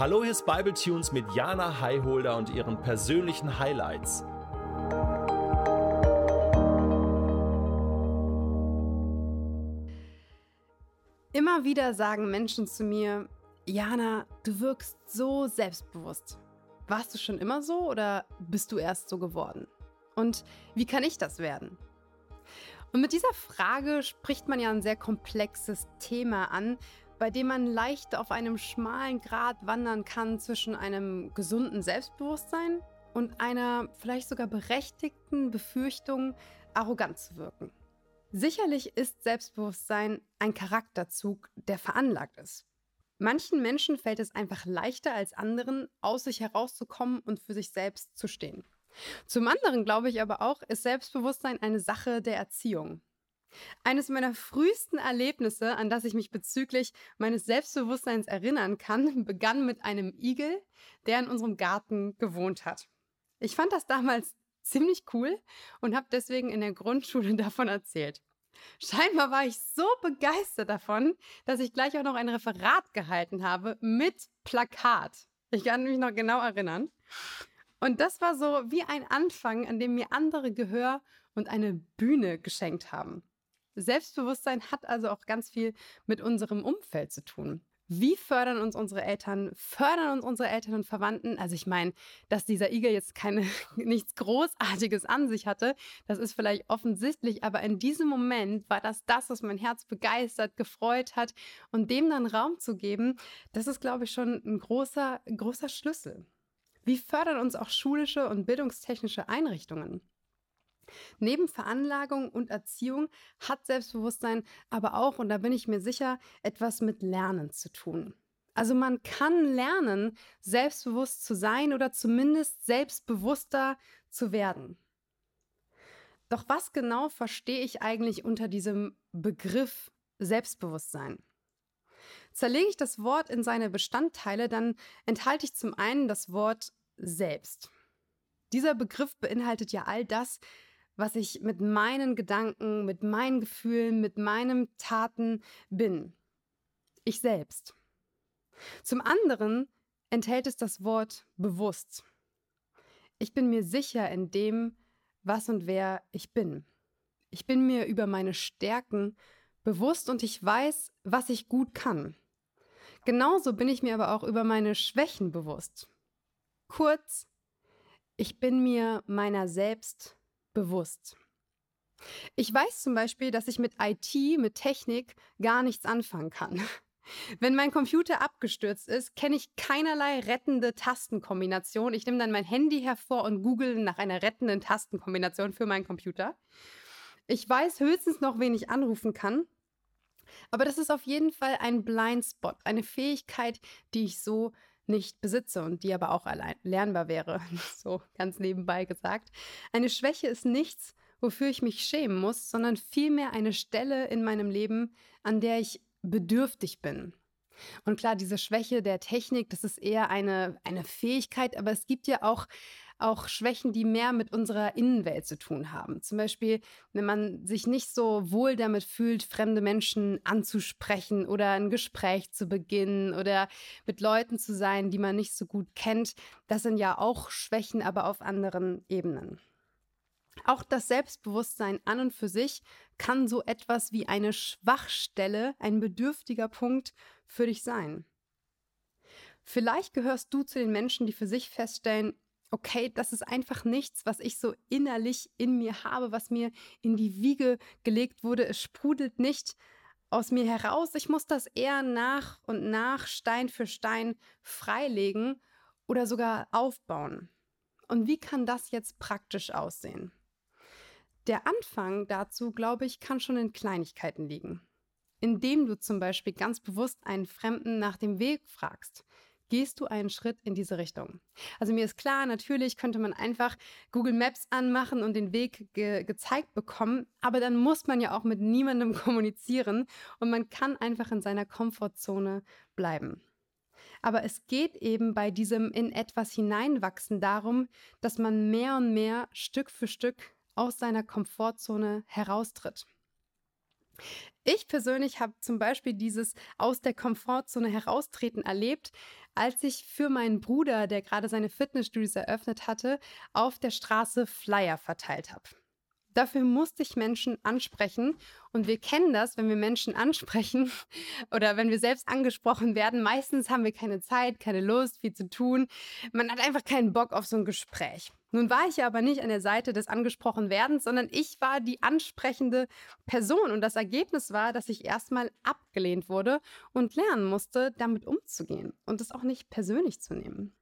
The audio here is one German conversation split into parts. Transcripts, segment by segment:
Hallo, hier ist Bible Tunes mit Jana Highholder und ihren persönlichen Highlights. Immer wieder sagen Menschen zu mir, Jana, du wirkst so selbstbewusst. Warst du schon immer so oder bist du erst so geworden? Und wie kann ich das werden? Und mit dieser Frage spricht man ja ein sehr komplexes Thema an, bei dem man leicht auf einem schmalen Grat wandern kann zwischen einem gesunden Selbstbewusstsein und einer vielleicht sogar berechtigten Befürchtung, arrogant zu wirken. Sicherlich ist Selbstbewusstsein ein Charakterzug, der veranlagt ist. Manchen Menschen fällt es einfach leichter als anderen, aus sich herauszukommen und für sich selbst zu stehen. Zum anderen glaube ich aber auch, ist Selbstbewusstsein eine Sache der Erziehung. Eines meiner frühesten Erlebnisse, an das ich mich bezüglich meines Selbstbewusstseins erinnern kann, begann mit einem Igel, der in unserem Garten gewohnt hat. Ich fand das damals ziemlich cool und habe deswegen in der Grundschule davon erzählt. Scheinbar war ich so begeistert davon, dass ich gleich auch noch ein Referat gehalten habe mit Plakat. Ich kann mich noch genau erinnern. Und das war so wie ein Anfang, an dem mir andere Gehör und eine Bühne geschenkt haben. Selbstbewusstsein hat also auch ganz viel mit unserem Umfeld zu tun. Wie fördern uns unsere Eltern? Fördern uns unsere Eltern und Verwandten? Also ich meine, dass dieser Igel jetzt keine, nichts Großartiges an sich hatte, das ist vielleicht offensichtlich, aber in diesem Moment war das das, was mein Herz begeistert, gefreut hat und dem dann Raum zu geben, das ist, glaube ich, schon ein großer, großer Schlüssel. Wie fördern uns auch schulische und bildungstechnische Einrichtungen? Neben Veranlagung und Erziehung hat Selbstbewusstsein aber auch, und da bin ich mir sicher, etwas mit Lernen zu tun. Also man kann lernen, selbstbewusst zu sein oder zumindest selbstbewusster zu werden. Doch was genau verstehe ich eigentlich unter diesem Begriff Selbstbewusstsein? Zerlege ich das Wort in seine Bestandteile, dann enthalte ich zum einen das Wort selbst. Dieser Begriff beinhaltet ja all das, was ich mit meinen Gedanken, mit meinen Gefühlen, mit meinen Taten bin. Ich selbst. Zum anderen enthält es das Wort bewusst. Ich bin mir sicher in dem, was und wer ich bin. Ich bin mir über meine Stärken bewusst und ich weiß, was ich gut kann. Genauso bin ich mir aber auch über meine Schwächen bewusst. Kurz, ich bin mir meiner selbst bewusst. Ich weiß zum Beispiel, dass ich mit IT, mit Technik gar nichts anfangen kann. Wenn mein Computer abgestürzt ist, kenne ich keinerlei rettende Tastenkombination. Ich nehme dann mein Handy hervor und google nach einer rettenden Tastenkombination für meinen Computer. Ich weiß höchstens noch, wen ich anrufen kann. Aber das ist auf jeden Fall ein Blindspot, eine Fähigkeit, die ich so nicht besitze und die aber auch allein lernbar wäre, so ganz nebenbei gesagt. Eine Schwäche ist nichts, wofür ich mich schämen muss, sondern vielmehr eine Stelle in meinem Leben, an der ich bedürftig bin. Und klar, diese Schwäche der Technik, das ist eher eine, eine Fähigkeit, aber es gibt ja auch auch Schwächen, die mehr mit unserer Innenwelt zu tun haben. Zum Beispiel, wenn man sich nicht so wohl damit fühlt, fremde Menschen anzusprechen oder ein Gespräch zu beginnen oder mit Leuten zu sein, die man nicht so gut kennt. Das sind ja auch Schwächen, aber auf anderen Ebenen. Auch das Selbstbewusstsein an und für sich kann so etwas wie eine Schwachstelle, ein bedürftiger Punkt für dich sein. Vielleicht gehörst du zu den Menschen, die für sich feststellen, okay, das ist einfach nichts, was ich so innerlich in mir habe, was mir in die Wiege gelegt wurde. Es sprudelt nicht aus mir heraus. Ich muss das eher nach und nach, Stein für Stein freilegen oder sogar aufbauen. Und wie kann das jetzt praktisch aussehen? Der Anfang dazu, glaube ich, kann schon in Kleinigkeiten liegen. Indem du zum Beispiel ganz bewusst einen Fremden nach dem Weg fragst gehst du einen Schritt in diese Richtung. Also mir ist klar, natürlich könnte man einfach Google Maps anmachen und den Weg ge gezeigt bekommen, aber dann muss man ja auch mit niemandem kommunizieren und man kann einfach in seiner Komfortzone bleiben. Aber es geht eben bei diesem in etwas hineinwachsen darum, dass man mehr und mehr Stück für Stück aus seiner Komfortzone heraustritt. Ich persönlich habe zum Beispiel dieses aus der Komfortzone heraustreten erlebt, als ich für meinen Bruder, der gerade seine Fitnessstudios eröffnet hatte, auf der Straße Flyer verteilt habe. Dafür musste ich Menschen ansprechen. Und wir kennen das, wenn wir Menschen ansprechen oder wenn wir selbst angesprochen werden. Meistens haben wir keine Zeit, keine Lust, viel zu tun. Man hat einfach keinen Bock auf so ein Gespräch. Nun war ich ja aber nicht an der Seite des angesprochen werdens, sondern ich war die ansprechende Person. Und das Ergebnis war, dass ich erstmal abgelehnt wurde und lernen musste, damit umzugehen und es auch nicht persönlich zu nehmen.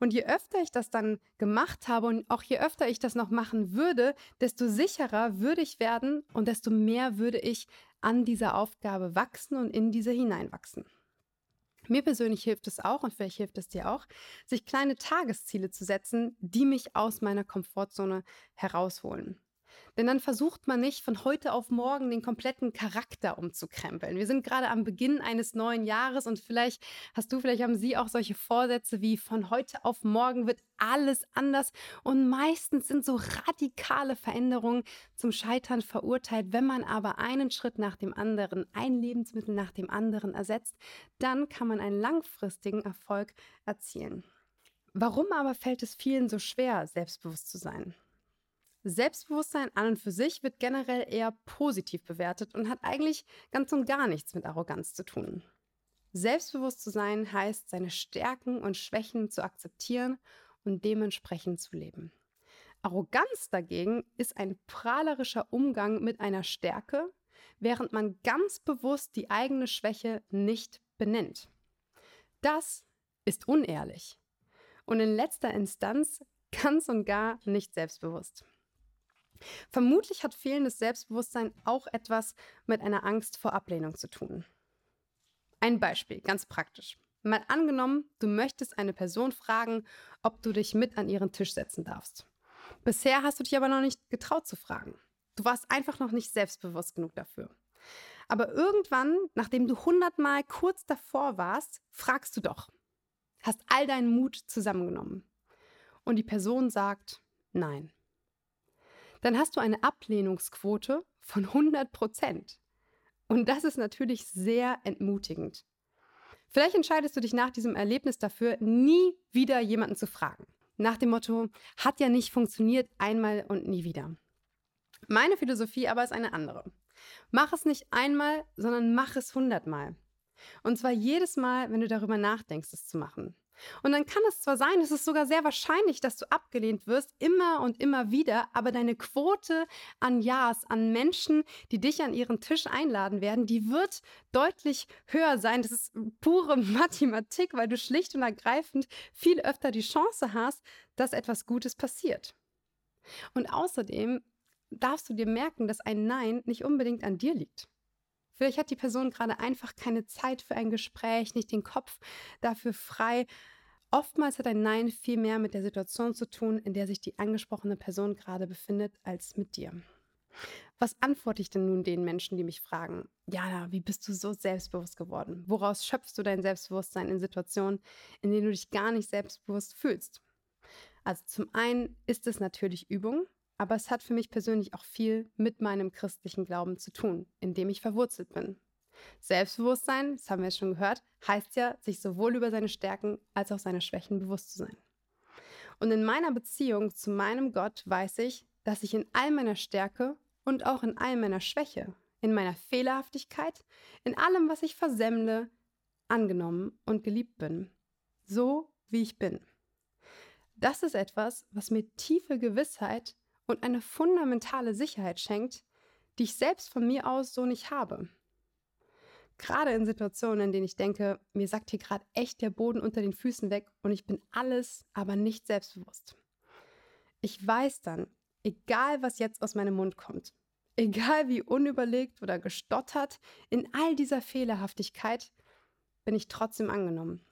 Und je öfter ich das dann gemacht habe und auch je öfter ich das noch machen würde, desto sicherer würde ich werden und desto mehr würde ich an dieser Aufgabe wachsen und in diese hineinwachsen. Mir persönlich hilft es auch, und vielleicht hilft es dir auch, sich kleine Tagesziele zu setzen, die mich aus meiner Komfortzone herausholen. Denn dann versucht man nicht von heute auf morgen den kompletten Charakter umzukrempeln. Wir sind gerade am Beginn eines neuen Jahres und vielleicht hast du, vielleicht haben Sie auch solche Vorsätze wie von heute auf morgen wird alles anders. Und meistens sind so radikale Veränderungen zum Scheitern verurteilt. Wenn man aber einen Schritt nach dem anderen, ein Lebensmittel nach dem anderen ersetzt, dann kann man einen langfristigen Erfolg erzielen. Warum aber fällt es vielen so schwer, selbstbewusst zu sein? Selbstbewusstsein an und für sich wird generell eher positiv bewertet und hat eigentlich ganz und gar nichts mit Arroganz zu tun. Selbstbewusst zu sein heißt, seine Stärken und Schwächen zu akzeptieren und dementsprechend zu leben. Arroganz dagegen ist ein prahlerischer Umgang mit einer Stärke, während man ganz bewusst die eigene Schwäche nicht benennt. Das ist unehrlich und in letzter Instanz ganz und gar nicht selbstbewusst. Vermutlich hat fehlendes Selbstbewusstsein auch etwas mit einer Angst vor Ablehnung zu tun. Ein Beispiel, ganz praktisch. Mal angenommen, du möchtest eine Person fragen, ob du dich mit an ihren Tisch setzen darfst. Bisher hast du dich aber noch nicht getraut zu fragen. Du warst einfach noch nicht selbstbewusst genug dafür. Aber irgendwann, nachdem du hundertmal kurz davor warst, fragst du doch. Hast all deinen Mut zusammengenommen. Und die Person sagt Nein dann hast du eine Ablehnungsquote von 100 Prozent. Und das ist natürlich sehr entmutigend. Vielleicht entscheidest du dich nach diesem Erlebnis dafür, nie wieder jemanden zu fragen. Nach dem Motto, hat ja nicht funktioniert, einmal und nie wieder. Meine Philosophie aber ist eine andere. Mach es nicht einmal, sondern mach es hundertmal. Und zwar jedes Mal, wenn du darüber nachdenkst, es zu machen. Und dann kann es zwar sein, es ist sogar sehr wahrscheinlich, dass du abgelehnt wirst, immer und immer wieder, aber deine Quote an Ja's, an Menschen, die dich an ihren Tisch einladen werden, die wird deutlich höher sein. Das ist pure Mathematik, weil du schlicht und ergreifend viel öfter die Chance hast, dass etwas Gutes passiert. Und außerdem darfst du dir merken, dass ein Nein nicht unbedingt an dir liegt. Vielleicht hat die Person gerade einfach keine Zeit für ein Gespräch, nicht den Kopf dafür frei. Oftmals hat ein Nein viel mehr mit der Situation zu tun, in der sich die angesprochene Person gerade befindet, als mit dir. Was antworte ich denn nun den Menschen, die mich fragen, Jana, wie bist du so selbstbewusst geworden? Woraus schöpfst du dein Selbstbewusstsein in Situationen, in denen du dich gar nicht selbstbewusst fühlst? Also zum einen ist es natürlich Übung, aber es hat für mich persönlich auch viel mit meinem christlichen Glauben zu tun, in dem ich verwurzelt bin. Selbstbewusstsein, das haben wir schon gehört, heißt ja, sich sowohl über seine Stärken als auch seine Schwächen bewusst zu sein. Und in meiner Beziehung zu meinem Gott weiß ich, dass ich in all meiner Stärke und auch in all meiner Schwäche, in meiner Fehlerhaftigkeit, in allem, was ich versemmle, angenommen und geliebt bin. So wie ich bin. Das ist etwas, was mir tiefe Gewissheit und eine fundamentale Sicherheit schenkt, die ich selbst von mir aus so nicht habe. Gerade in Situationen, in denen ich denke, mir sagt hier gerade echt der Boden unter den Füßen weg und ich bin alles, aber nicht selbstbewusst. Ich weiß dann, egal was jetzt aus meinem Mund kommt, egal wie unüberlegt oder gestottert, in all dieser Fehlerhaftigkeit bin ich trotzdem angenommen.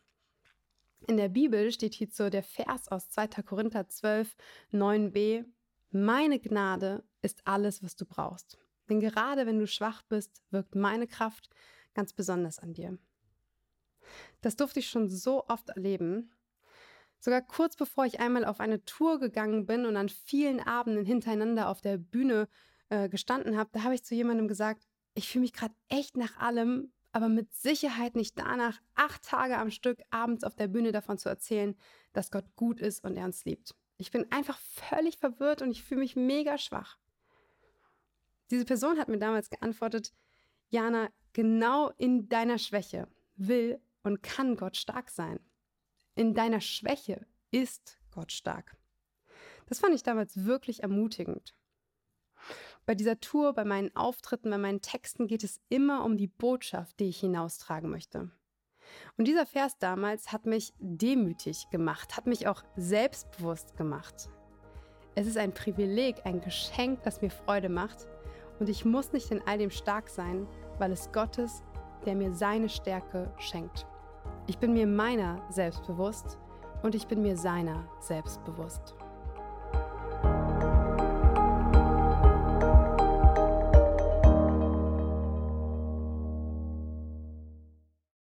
In der Bibel steht hierzu der Vers aus 2. Korinther 12, 9b, meine Gnade ist alles, was du brauchst. Denn gerade wenn du schwach bist, wirkt meine Kraft ganz besonders an dir. Das durfte ich schon so oft erleben. Sogar kurz bevor ich einmal auf eine Tour gegangen bin und an vielen Abenden hintereinander auf der Bühne äh, gestanden habe, da habe ich zu jemandem gesagt, ich fühle mich gerade echt nach allem, aber mit Sicherheit nicht danach, acht Tage am Stück abends auf der Bühne davon zu erzählen, dass Gott gut ist und er uns liebt. Ich bin einfach völlig verwirrt und ich fühle mich mega schwach. Diese Person hat mir damals geantwortet, Jana, genau in deiner Schwäche will und kann Gott stark sein. In deiner Schwäche ist Gott stark. Das fand ich damals wirklich ermutigend. Bei dieser Tour, bei meinen Auftritten, bei meinen Texten geht es immer um die Botschaft, die ich hinaustragen möchte. Und dieser Vers damals hat mich demütig gemacht, hat mich auch selbstbewusst gemacht. Es ist ein Privileg, ein Geschenk, das mir Freude macht. Und ich muss nicht in all dem stark sein, weil es Gott ist, der mir seine Stärke schenkt. Ich bin mir meiner selbst bewusst und ich bin mir seiner selbst bewusst.